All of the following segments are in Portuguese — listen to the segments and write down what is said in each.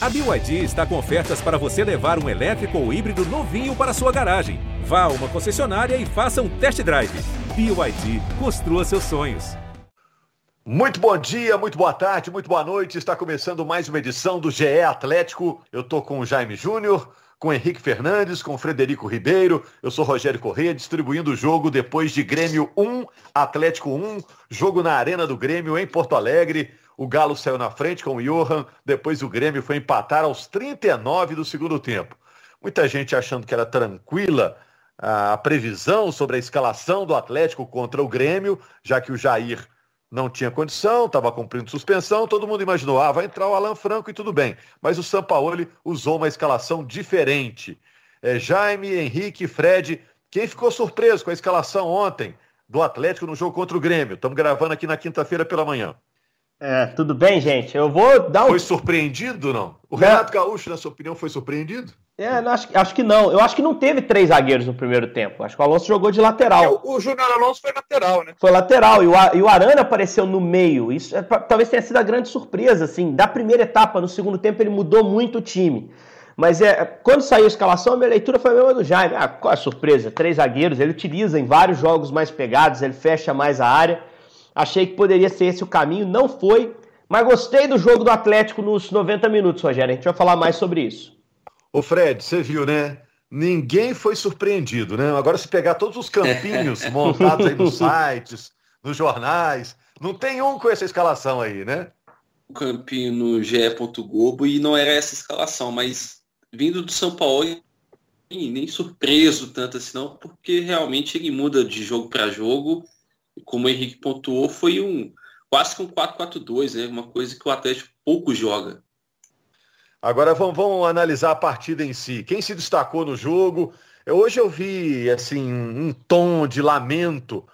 A BYD está com ofertas para você levar um elétrico ou híbrido novinho para sua garagem. Vá a uma concessionária e faça um test drive. BYD, construa seus sonhos. Muito bom dia, muito boa tarde, muito boa noite. Está começando mais uma edição do GE Atlético. Eu tô com o Jaime Júnior, com Henrique Fernandes, com Frederico Ribeiro. Eu sou Rogério Corrêa, distribuindo o jogo depois de Grêmio 1, Atlético 1, jogo na Arena do Grêmio em Porto Alegre. O Galo saiu na frente com o Johan, depois o Grêmio foi empatar aos 39 do segundo tempo. Muita gente achando que era tranquila a previsão sobre a escalação do Atlético contra o Grêmio, já que o Jair não tinha condição, estava cumprindo suspensão, todo mundo imaginou, ah, vai entrar o Alan Franco e tudo bem. Mas o Sampaoli usou uma escalação diferente. É, Jaime, Henrique, Fred, quem ficou surpreso com a escalação ontem do Atlético no jogo contra o Grêmio? Estamos gravando aqui na quinta-feira pela manhã. É, tudo bem, gente? Eu vou dar um. Foi surpreendido, não? O Renato Gaúcho, na sua opinião, foi surpreendido? É, acho, acho que não. Eu acho que não teve três zagueiros no primeiro tempo. Acho que o Alonso jogou de lateral. É, o, o Júnior Alonso foi lateral, né? Foi lateral. E o, e o Arana apareceu no meio. Isso é, talvez tenha sido a grande surpresa, assim. Da primeira etapa, no segundo tempo, ele mudou muito o time. Mas é, quando saiu a escalação, a minha leitura foi a mesma do Jaime. Ah, qual a surpresa? Três zagueiros. Ele utiliza em vários jogos mais pegados, ele fecha mais a área. Achei que poderia ser esse o caminho. Não foi. Mas gostei do jogo do Atlético nos 90 minutos, Rogério. A gente vai falar mais sobre isso. Ô Fred, você viu, né? Ninguém foi surpreendido, né? Agora, se pegar todos os campinhos montados aí nos sites, nos jornais, não tem um com essa escalação aí, né? O campinho no GE. Globo e não era essa escalação, mas vindo do São Paulo, nem surpreso tanto assim, não, porque realmente ele muda de jogo para jogo. Como o Henrique pontuou, foi um quase que um 4-4-2, né? Uma coisa que o Atlético pouco joga. Agora vamos, vamos, analisar a partida em si. Quem se destacou no jogo? Hoje eu vi assim um tom de lamento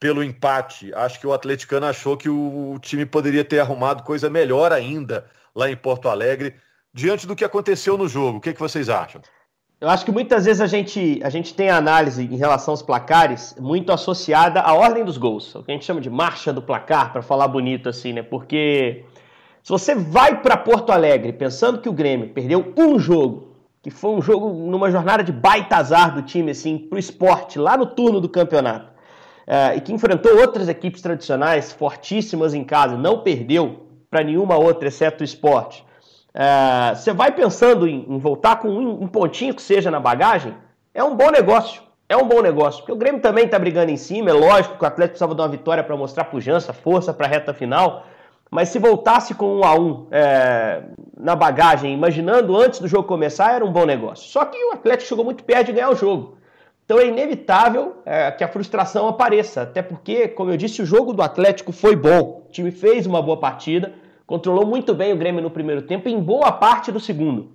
pelo empate. Acho que o atleticano achou que o time poderia ter arrumado coisa melhor ainda lá em Porto Alegre diante do que aconteceu no jogo. O que, que vocês acham? Eu acho que muitas vezes a gente, a gente tem a análise em relação aos placares muito associada à ordem dos gols, o que a gente chama de marcha do placar, para falar bonito assim, né? Porque se você vai para Porto Alegre pensando que o Grêmio perdeu um jogo, que foi um jogo numa jornada de baita azar do time, assim, pro esporte, lá no turno do campeonato, uh, e que enfrentou outras equipes tradicionais fortíssimas em casa, não perdeu para nenhuma outra, exceto o esporte é, você vai pensando em, em voltar com um, um, pontinho que seja na bagagem, é um bom negócio. É um bom negócio, porque o Grêmio também está brigando em cima. É lógico que o Atlético precisava de uma vitória para mostrar pujança, força para a reta final. Mas se voltasse com um a um é, na bagagem, imaginando antes do jogo começar, era um bom negócio. Só que o Atlético chegou muito perto de ganhar o jogo. Então é inevitável é, que a frustração apareça. Até porque, como eu disse, o jogo do Atlético foi bom. O time fez uma boa partida controlou muito bem o Grêmio no primeiro tempo, em boa parte do segundo.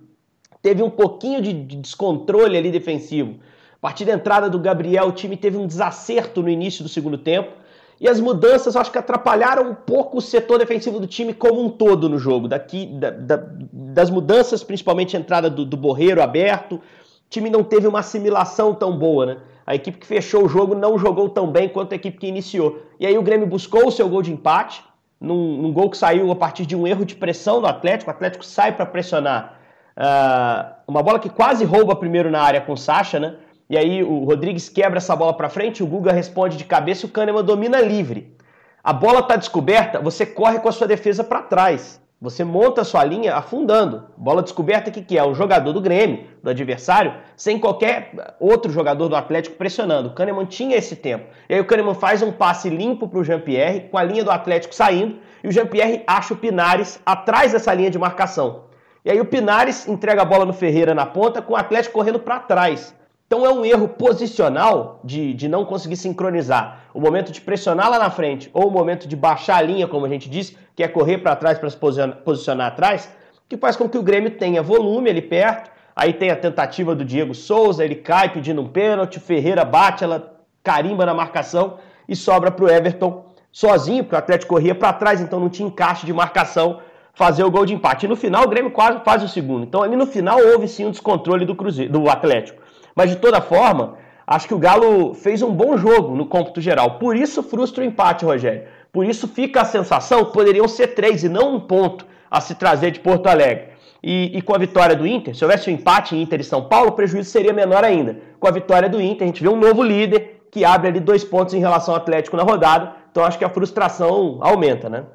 Teve um pouquinho de descontrole ali defensivo. A partir da entrada do Gabriel, o time teve um desacerto no início do segundo tempo. E as mudanças, acho que atrapalharam um pouco o setor defensivo do time como um todo no jogo. Daqui, da, da, das mudanças, principalmente a entrada do, do Borreiro aberto, o time não teve uma assimilação tão boa, né? A equipe que fechou o jogo não jogou tão bem quanto a equipe que iniciou. E aí o Grêmio buscou o seu gol de empate, num, num, gol que saiu a partir de um erro de pressão do Atlético. O Atlético sai para pressionar. Uh, uma bola que quase rouba primeiro na área com o Sacha, né? E aí o Rodrigues quebra essa bola para frente, o Guga responde de cabeça e o Kahneman domina livre. A bola está descoberta, você corre com a sua defesa para trás. Você monta a sua linha afundando. Bola descoberta, que, que é? O jogador do Grêmio, do adversário, sem qualquer outro jogador do Atlético pressionando. O Kahneman tinha esse tempo. E aí o Kahneman faz um passe limpo para o Jean-Pierre, com a linha do Atlético saindo, e o Jean-Pierre acha o Pinares atrás dessa linha de marcação. E aí o Pinares entrega a bola no Ferreira na ponta, com o Atlético correndo para trás. Então é um erro posicional de, de não conseguir sincronizar o momento de pressionar lá na frente ou o momento de baixar a linha, como a gente disse, que é correr para trás para se posicionar, posicionar atrás, que faz com que o Grêmio tenha volume ali perto. Aí tem a tentativa do Diego Souza, ele cai pedindo um pênalti, Ferreira bate, ela carimba na marcação e sobra para o Everton sozinho, porque o Atlético corria para trás, então não tinha encaixe de marcação fazer o gol de empate. E no final o Grêmio quase faz o segundo. Então ali no final houve sim um descontrole do Cruzeiro, do Atlético. Mas de toda forma, acho que o Galo fez um bom jogo no cômputo geral. Por isso frustra o empate, Rogério. Por isso fica a sensação que poderiam ser três e não um ponto a se trazer de Porto Alegre. E, e, com a vitória do Inter, se houvesse um empate em Inter e São Paulo, o prejuízo seria menor ainda. Com a vitória do Inter, a gente vê um novo líder que abre ali dois pontos em relação ao Atlético na rodada. Então acho que a frustração aumenta, né?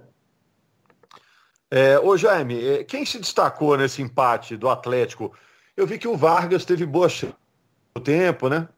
É, ô Jaime, é, quem se destacou nesse empate do Atlético? Eu vi que o Vargas teve boa chance no tempo, né?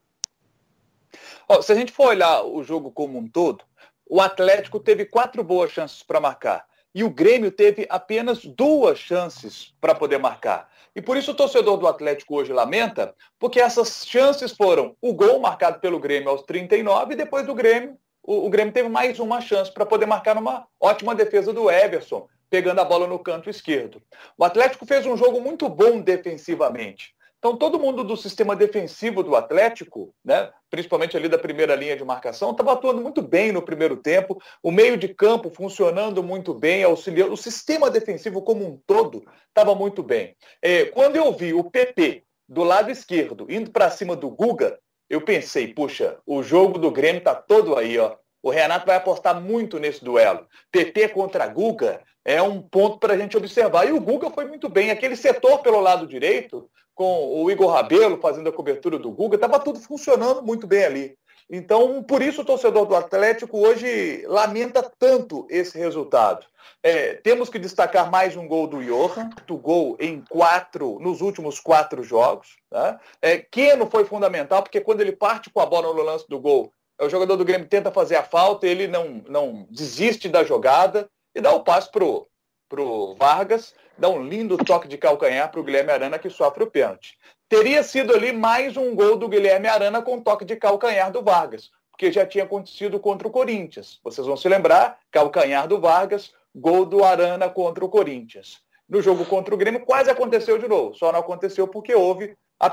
Ó, se a gente for olhar o jogo como um todo, o Atlético teve quatro boas chances para marcar e o Grêmio teve apenas duas chances para poder marcar. E por isso o torcedor do Atlético hoje lamenta, porque essas chances foram o gol marcado pelo Grêmio aos 39 e depois do Grêmio, o, o Grêmio teve mais uma chance para poder marcar numa ótima defesa do Everson, pegando a bola no canto esquerdo. O Atlético fez um jogo muito bom defensivamente. Então, todo mundo do sistema defensivo do Atlético, né, principalmente ali da primeira linha de marcação, estava atuando muito bem no primeiro tempo, o meio de campo funcionando muito bem, auxiliando, o sistema defensivo como um todo estava muito bem. É, quando eu vi o PP do lado esquerdo indo para cima do Guga, eu pensei, puxa, o jogo do Grêmio está todo aí, ó. O Renato vai apostar muito nesse duelo. PP contra Guga é um ponto para a gente observar. E o Guga foi muito bem. Aquele setor pelo lado direito, com o Igor Rabelo fazendo a cobertura do Guga, estava tudo funcionando muito bem ali. Então, por isso o torcedor do Atlético hoje lamenta tanto esse resultado. É, temos que destacar mais um gol do Johan, do gol em quatro, nos últimos quatro jogos. Tá? É, Keno foi fundamental, porque quando ele parte com a bola no lance do gol, o jogador do Grêmio tenta fazer a falta, ele não, não desiste da jogada e dá o passe pro, pro Vargas, dá um lindo toque de calcanhar para o Guilherme Arana que sofre o pênalti. Teria sido ali mais um gol do Guilherme Arana com toque de calcanhar do Vargas, porque já tinha acontecido contra o Corinthians. Vocês vão se lembrar, calcanhar do Vargas, gol do Arana contra o Corinthians. No jogo contra o Grêmio quase aconteceu de novo, só não aconteceu porque houve a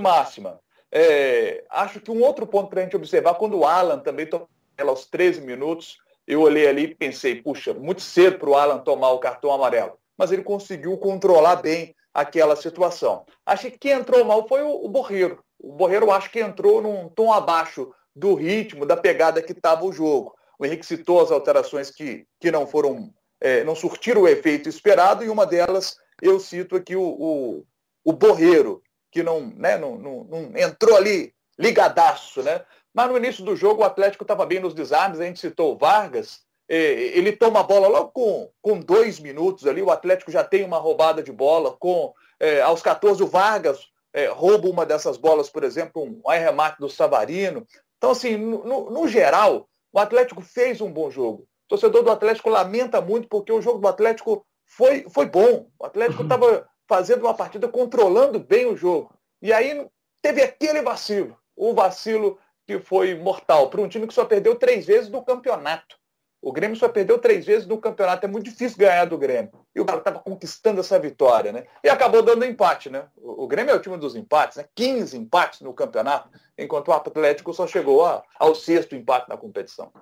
máxima. É, acho que um outro ponto para a gente observar, quando o Alan também tomou aos 13 minutos, eu olhei ali e pensei, puxa, muito cedo para o Alan tomar o cartão amarelo. Mas ele conseguiu controlar bem aquela situação. Acho que quem entrou mal foi o, o Borreiro. O Borreiro acho que entrou num tom abaixo do ritmo, da pegada que estava o jogo. O Henrique citou as alterações que, que não foram, é, não surtiram o efeito esperado, e uma delas eu cito aqui o, o, o Borreiro, que não, né, não, não, não entrou ali ligadaço, né? Mas no início do jogo o Atlético estava bem nos desarmes, a gente citou o Vargas, ele toma a bola logo com, com dois minutos ali, o Atlético já tem uma roubada de bola, com é, aos 14 o Vargas é, rouba uma dessas bolas, por exemplo, um remate do Savarino. Então, assim, no, no, geral, o Atlético fez um bom jogo. O torcedor do Atlético lamenta muito porque o jogo do Atlético foi, foi bom. O Atlético estava uhum fazendo uma partida, controlando bem o jogo. E aí teve aquele vacilo, o vacilo que foi mortal para um time que só perdeu três vezes no campeonato. O Grêmio só perdeu três vezes no campeonato. É muito difícil ganhar do Grêmio. E o cara estava conquistando essa vitória, né? E acabou dando empate, né? O Grêmio é o time dos empates, né? 15 empates no campeonato, enquanto o Atlético só chegou ao sexto empate na competição.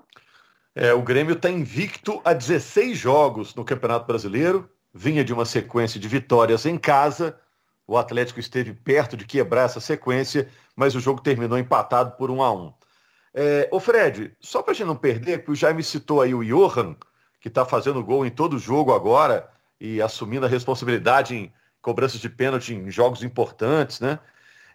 É, o Grêmio está invicto a 16 jogos no Campeonato Brasileiro, vinha de uma sequência de vitórias em casa. O Atlético esteve perto de quebrar essa sequência, mas o jogo terminou empatado por um a um. É, ô Fred, só para a gente não perder, que o Jaime citou aí o Johan, que está fazendo gol em todo jogo agora e assumindo a responsabilidade em cobranças de pênalti em jogos importantes, né?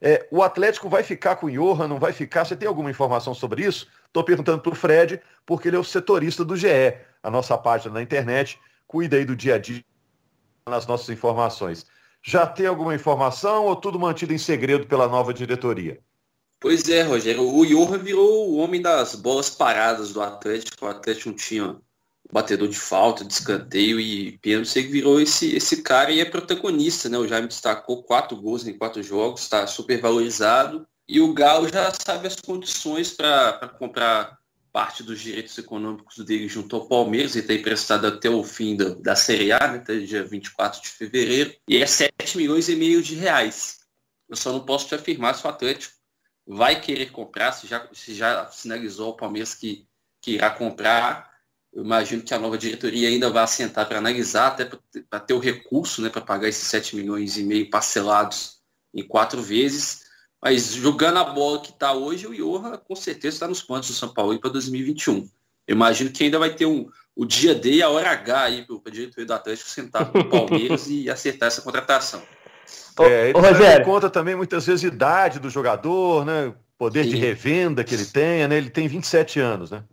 É, o Atlético vai ficar com o Johan, não vai ficar? Você tem alguma informação sobre isso? Estou perguntando para o Fred, porque ele é o setorista do GE, a nossa página na internet, cuida aí do dia a dia nas nossas informações. Já tem alguma informação ou tudo mantido em segredo pela nova diretoria? Pois é, Rogério. O Johan virou o homem das bolas paradas do Atlético. O Atlético não tinha batedor de falta, de escanteio e pênalti. Ele virou esse, esse cara e é protagonista, né? O Jaime destacou quatro gols em quatro jogos, está super valorizado. E o Galo já sabe as condições para comprar parte dos direitos econômicos dele junto ao Palmeiras, ele está emprestado até o fim da, da Série A, né, até dia 24 de fevereiro, e é 7 milhões e meio de reais. Eu só não posso te afirmar se o Atlético vai querer comprar, se já, se já sinalizou ao Palmeiras que, que irá comprar. Eu imagino que a nova diretoria ainda vai assentar para analisar, até para ter o recurso né, para pagar esses 7 milhões e meio parcelados em quatro vezes. Mas jogando a bola que está hoje, o Johan com certeza está nos pontos do São Paulo para 2021. Eu imagino que ainda vai ter um, o dia D e a hora H aí para o diretoria do Atlético sentar com o Palmeiras e acertar essa contratação. É, ele leva em conta também muitas vezes a idade do jogador, né? Poder Sim. de revenda que ele tenha, né? Ele tem 27 anos, né?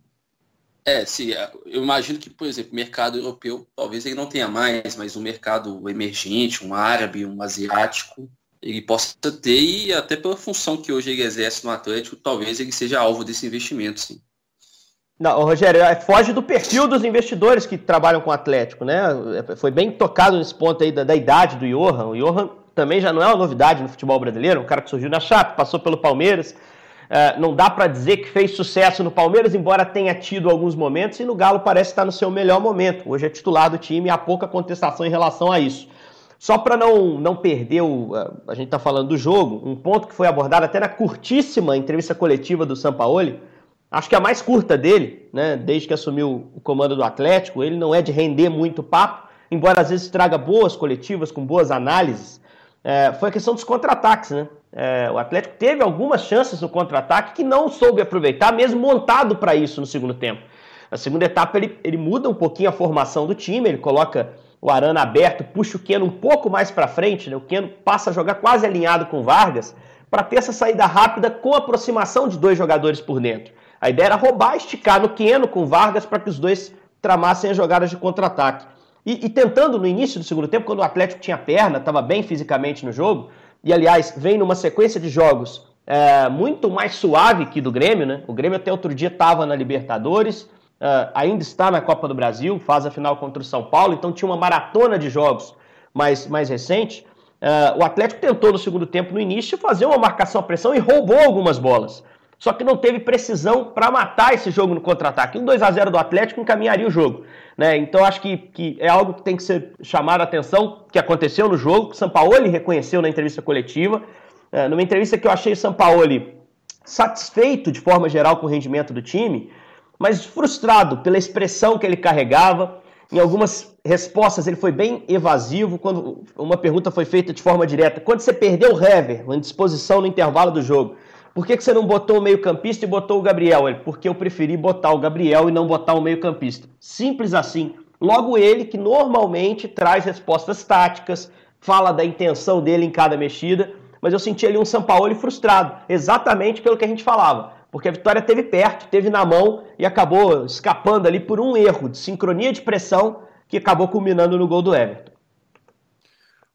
É, sim. É, eu imagino que, por exemplo, mercado europeu, talvez ele não tenha mais, mas um mercado emergente, um árabe, um asiático, ele possa ter, e até pela função que hoje ele exerce no Atlético, talvez ele seja alvo desse investimento, sim. Não, Rogério, é, foge do perfil dos investidores que trabalham com o Atlético, né? É, foi bem tocado nesse ponto aí da, da idade do Johan. O Johan também já não é uma novidade no futebol brasileiro, um cara que surgiu na Chape, passou pelo Palmeiras, Uh, não dá para dizer que fez sucesso no Palmeiras, embora tenha tido alguns momentos, e no Galo parece estar no seu melhor momento. Hoje é titular do time e há pouca contestação em relação a isso. Só para não, não perder, o, a gente está falando do jogo, um ponto que foi abordado até na curtíssima entrevista coletiva do Sampaoli, acho que a mais curta dele, né, desde que assumiu o comando do Atlético, ele não é de render muito papo, embora às vezes traga boas coletivas com boas análises, é, foi a questão dos contra-ataques, né? É, o Atlético teve algumas chances no contra-ataque que não soube aproveitar, mesmo montado para isso no segundo tempo. Na segunda etapa, ele, ele muda um pouquinho a formação do time, ele coloca o Arana aberto, puxa o Keno um pouco mais para frente, né? o Keno passa a jogar quase alinhado com o Vargas, para ter essa saída rápida com aproximação de dois jogadores por dentro. A ideia era roubar, esticar no Keno com o Vargas para que os dois tramassem as jogadas de contra-ataque. E, e, tentando no início do segundo tempo, quando o Atlético tinha perna, estava bem fisicamente no jogo, e aliás, vem numa sequência de jogos é, muito mais suave que do Grêmio, né? O Grêmio até outro dia estava na Libertadores, é, ainda está na Copa do Brasil, faz a final contra o São Paulo, então tinha uma maratona de jogos mais, mais recente. É, o Atlético tentou no segundo tempo, no início, fazer uma marcação à pressão e roubou algumas bolas. Só que não teve precisão para matar esse jogo no contra-ataque. Um 2 a 0 do Atlético encaminharia o jogo. Né? Então acho que, que é algo que tem que ser chamado a atenção, que aconteceu no jogo, que o Sampaoli reconheceu na entrevista coletiva. É, numa entrevista que eu achei o Sampaoli satisfeito de forma geral com o rendimento do time, mas frustrado pela expressão que ele carregava. Em algumas respostas ele foi bem evasivo. Quando uma pergunta foi feita de forma direta, quando você perdeu o Hever, uma disposição no intervalo do jogo, por que, que você não botou o meio-campista e botou o Gabriel? Ele, porque eu preferi botar o Gabriel e não botar o meio-campista. Simples assim. Logo ele, que normalmente traz respostas táticas, fala da intenção dele em cada mexida, mas eu senti ali um Sampaoli frustrado, exatamente pelo que a gente falava. Porque a vitória teve perto, teve na mão e acabou escapando ali por um erro de sincronia de pressão que acabou culminando no gol do Everton.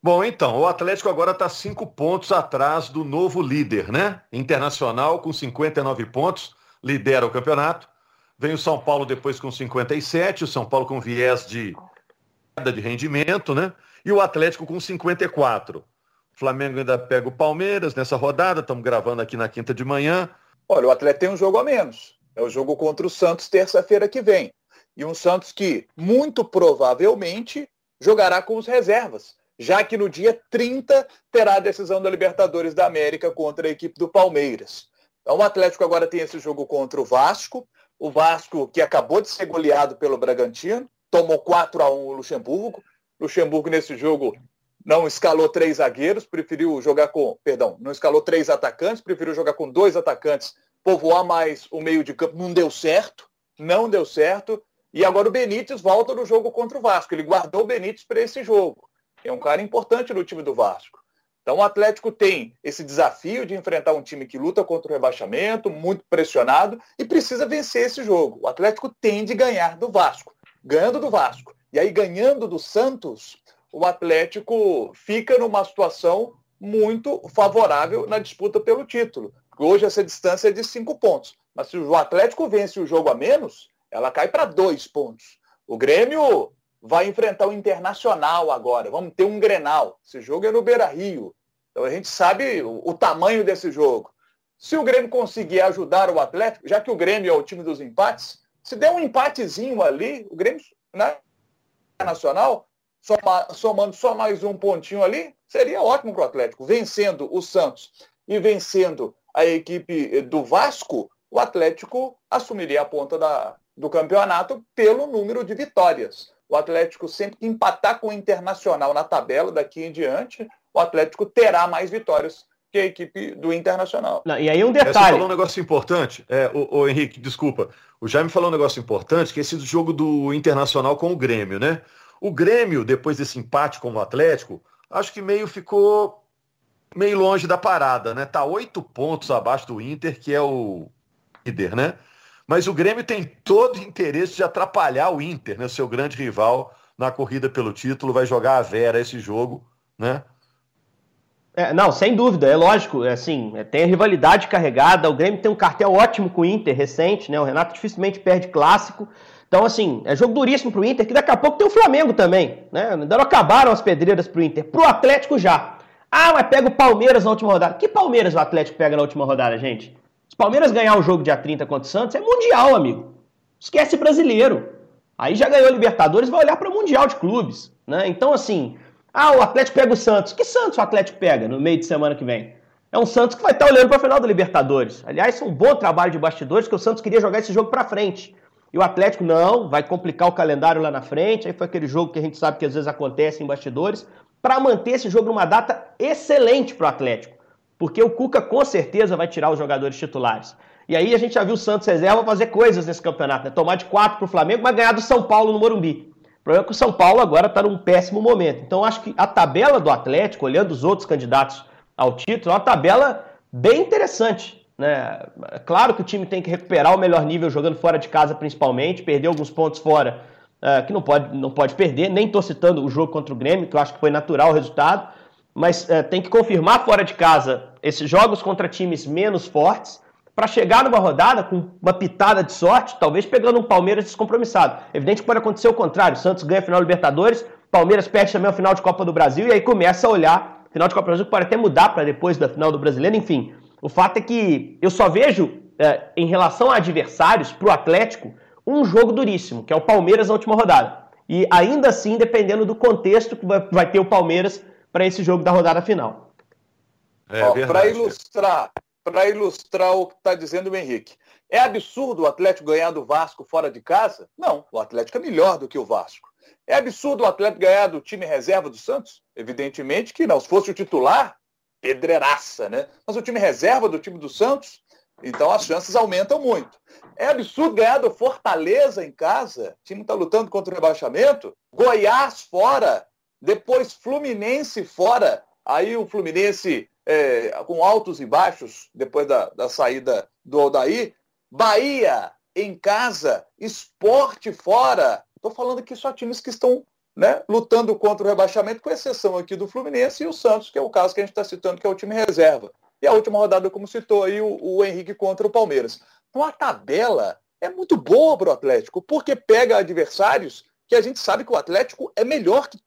Bom, então, o Atlético agora está cinco pontos atrás do novo líder, né? Internacional com 59 pontos, lidera o campeonato. Vem o São Paulo depois com 57, o São Paulo com viés de queda de rendimento, né? E o Atlético com 54. O Flamengo ainda pega o Palmeiras nessa rodada, estamos gravando aqui na quinta de manhã. Olha, o Atlético tem um jogo a menos. É o jogo contra o Santos terça-feira que vem. E um Santos que, muito provavelmente, jogará com os reservas já que no dia 30 terá a decisão da Libertadores da América contra a equipe do Palmeiras. Então o Atlético agora tem esse jogo contra o Vasco, o Vasco que acabou de ser goleado pelo Bragantino, tomou 4 a 1 o Luxemburgo. Luxemburgo nesse jogo não escalou três zagueiros, preferiu jogar com, perdão, não escalou três atacantes, preferiu jogar com dois atacantes, povoar mais o meio de campo, não deu certo, não deu certo. E agora o Benítez volta no jogo contra o Vasco. Ele guardou o Benítez para esse jogo é um cara importante no time do Vasco. Então o Atlético tem esse desafio de enfrentar um time que luta contra o rebaixamento, muito pressionado, e precisa vencer esse jogo. O Atlético tem de ganhar do Vasco. Ganhando do Vasco. E aí, ganhando do Santos, o Atlético fica numa situação muito favorável na disputa pelo título. Hoje essa distância é de cinco pontos. Mas se o Atlético vence o jogo a menos, ela cai para dois pontos. O Grêmio vai enfrentar o Internacional agora. Vamos ter um Grenal. Esse jogo é no Beira Rio. Então a gente sabe o, o tamanho desse jogo. Se o Grêmio conseguir ajudar o Atlético, já que o Grêmio é o time dos empates, se der um empatezinho ali, o Grêmio, né, Nacional, soma, somando só mais um pontinho ali, seria ótimo para o Atlético. Vencendo o Santos e vencendo a equipe do Vasco, o Atlético assumiria a ponta da, do campeonato pelo número de vitórias o Atlético sempre que empatar com o Internacional na tabela daqui em diante, o Atlético terá mais vitórias que a equipe do Internacional. Não, e aí um detalhe. Você falou um negócio importante. É, o, o, Henrique, desculpa. O Jaime falou um negócio importante, que é esse jogo do Internacional com o Grêmio, né? O Grêmio, depois desse empate com o Atlético, acho que meio ficou meio longe da parada, né? Tá oito pontos abaixo do Inter, que é o líder, né? Mas o Grêmio tem todo o interesse de atrapalhar o Inter, né? Seu grande rival na corrida pelo título, vai jogar a Vera esse jogo, né? É, não, sem dúvida, é lógico, é assim, é, tem a rivalidade carregada, o Grêmio tem um cartel ótimo com o Inter recente, né? O Renato dificilmente perde clássico. Então, assim, é jogo duríssimo pro Inter, que daqui a pouco tem o Flamengo também, né? Ainda não acabaram as pedreiras pro Inter. Pro Atlético já. Ah, mas pega o Palmeiras na última rodada. Que Palmeiras o Atlético pega na última rodada, gente? Se o Palmeiras ganhar o jogo dia 30 contra o Santos, é mundial, amigo. Esquece brasileiro. Aí já ganhou Libertadores, vai olhar para o Mundial de Clubes, né? Então, assim, ah, o Atlético pega o Santos. Que Santos o Atlético pega no meio de semana que vem? É um Santos que vai estar olhando para a final da Libertadores. Aliás, é um bom trabalho de bastidores, que o Santos queria jogar esse jogo para frente. E o Atlético não, vai complicar o calendário lá na frente. Aí foi aquele jogo que a gente sabe que às vezes acontece em bastidores, para manter esse jogo numa data excelente para o Atlético. Porque o Cuca com certeza vai tirar os jogadores titulares. E aí a gente já viu o Santos reserva fazer coisas nesse campeonato, né? Tomar de 4 para o Flamengo, mas ganhar do São Paulo no Morumbi problema é que o São Paulo agora está num péssimo momento. Então, acho que a tabela do Atlético, olhando os outros candidatos ao título, é uma tabela bem interessante. Né? Claro que o time tem que recuperar o melhor nível jogando fora de casa, principalmente, perder alguns pontos fora uh, que não pode, não pode perder. Nem estou citando o jogo contra o Grêmio, que eu acho que foi natural o resultado, mas uh, tem que confirmar fora de casa esses jogos contra times menos fortes para chegar numa rodada com uma pitada de sorte, talvez pegando um Palmeiras descompromissado. Evidente que pode acontecer o contrário. Santos ganha a final Libertadores, Palmeiras perde também a final de Copa do Brasil e aí começa a olhar final de Copa do Brasil pode até mudar para depois da final do Brasileiro. Enfim, o fato é que eu só vejo é, em relação a adversários para o Atlético um jogo duríssimo, que é o Palmeiras na última rodada. E ainda assim, dependendo do contexto que vai ter o Palmeiras para esse jogo da rodada final. É, para ilustrar para ilustrar o que está dizendo o Henrique. É absurdo o Atlético ganhar do Vasco fora de casa? Não, o Atlético é melhor do que o Vasco. É absurdo o Atlético ganhar do time reserva do Santos? Evidentemente que não. Se fosse o titular, pedreiraça, né? Mas o time reserva do time do Santos, então as chances aumentam muito. É absurdo ganhar do Fortaleza em casa, o time está lutando contra o rebaixamento. Goiás fora, depois Fluminense fora. Aí o Fluminense é, com altos e baixos depois da, da saída do Aldair. Bahia em casa, esporte fora. Estou falando aqui só times que estão né, lutando contra o rebaixamento, com exceção aqui do Fluminense e o Santos, que é o caso que a gente está citando, que é o time reserva. E a última rodada, como citou aí, o, o Henrique contra o Palmeiras. Então a tabela é muito boa para o Atlético, porque pega adversários que a gente sabe que o Atlético é melhor que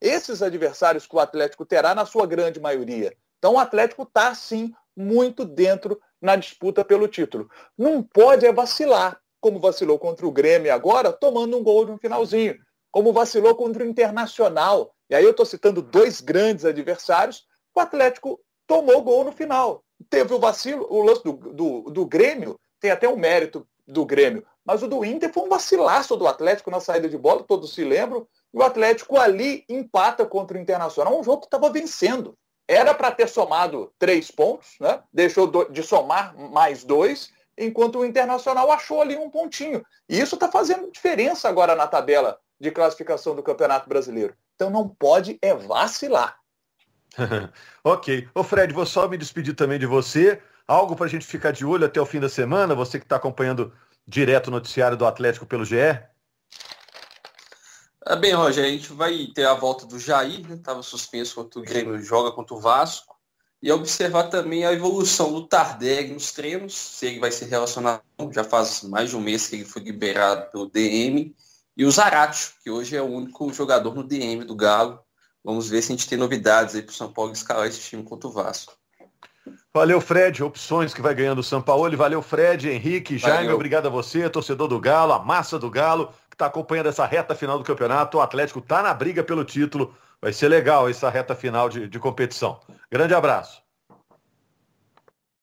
esses adversários que o Atlético terá na sua grande maioria. Então o Atlético está, sim, muito dentro na disputa pelo título. Não pode é vacilar, como vacilou contra o Grêmio agora, tomando um gol no finalzinho. Como vacilou contra o Internacional. E aí eu estou citando dois grandes adversários. O Atlético tomou gol no final. Teve o vacilo, o lance do, do, do Grêmio, tem até um mérito do Grêmio. Mas o do Inter foi um vacilaço do Atlético na saída de bola, todos se lembram. E o Atlético ali empata contra o Internacional, um jogo que estava vencendo. Era para ter somado três pontos, né? deixou de somar mais dois, enquanto o Internacional achou ali um pontinho. E isso está fazendo diferença agora na tabela de classificação do Campeonato Brasileiro. Então não pode é vacilar. ok. Ô Fred, vou só me despedir também de você. Algo para a gente ficar de olho até o fim da semana, você que está acompanhando direto o noticiário do Atlético pelo GE? Ah, bem, Roger, a gente vai ter a volta do Jair, né? Estava suspenso contra o Grêmio, joga contra o Vasco. E observar também a evolução do Tardelli nos treinos, se ele vai ser relacionado, já faz mais de um mês que ele foi liberado pelo DM. E o Zaratio, que hoje é o único jogador no DM do Galo. Vamos ver se a gente tem novidades aí para o São Paulo escalar esse time contra o Vasco. Valeu, Fred. Opções que vai ganhando o São Paulo. Valeu, Fred, Henrique, Jaime. Valeu. Obrigado a você, torcedor do Galo, a massa do Galo está acompanhando essa reta final do campeonato. O Atlético está na briga pelo título. Vai ser legal essa reta final de, de competição. Grande abraço.